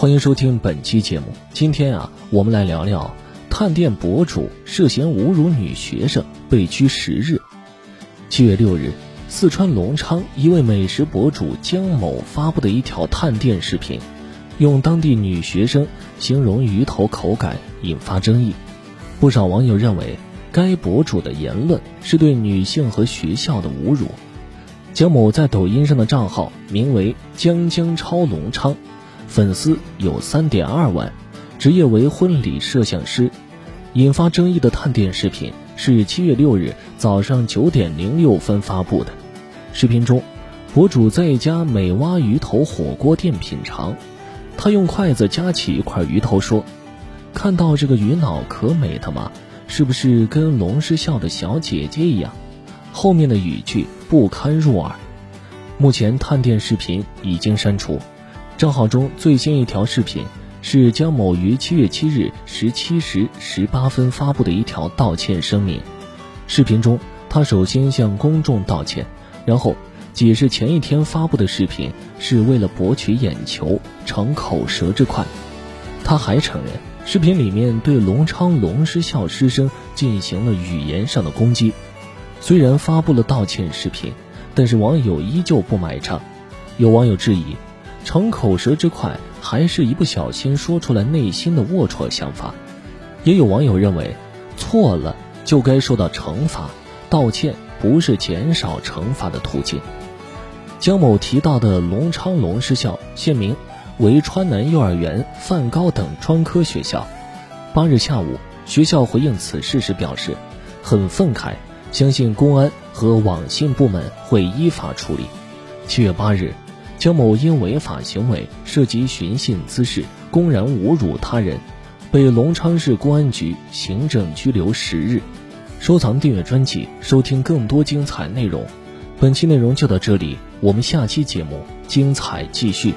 欢迎收听本期节目。今天啊，我们来聊聊探店博主涉嫌侮辱女学生被拘十日。七月六日，四川隆昌一位美食博主江某发布的一条探店视频，用当地女学生形容鱼头口感，引发争议。不少网友认为，该博主的言论是对女性和学校的侮辱。江某在抖音上的账号名为“江江超隆昌”。粉丝有三点二万，职业为婚礼摄像师。引发争议的探店视频是七月六日早上九点零六分发布的。视频中，博主在一家美蛙鱼头火锅店品尝，他用筷子夹起一块鱼头说：“看到这个鱼脑可美的吗？是不是跟龙师笑的小姐姐一样？”后面的语句不堪入耳。目前探店视频已经删除。账号中最新一条视频是江某于七月七日十七时十八分发布的一条道歉声明。视频中，他首先向公众道歉，然后解释前一天发布的视频是为了博取眼球、逞口舌之快。他还承认，视频里面对隆昌龙师校师生进行了语言上的攻击。虽然发布了道歉视频，但是网友依旧不买账。有网友质疑。逞口舌之快，还是一不小心说出来内心的龌龊想法。也有网友认为，错了就该受到惩罚，道歉不是减少惩罚的途径。江某提到的隆昌龙师校现名为川南幼儿园范高等专科学校。八日下午，学校回应此事时表示，很愤慨，相信公安和网信部门会依法处理。七月八日。江某因违法行为涉及寻衅滋事、公然侮辱他人，被隆昌市公安局行政拘留十日。收藏订阅专辑，收听更多精彩内容。本期内容就到这里，我们下期节目精彩继续。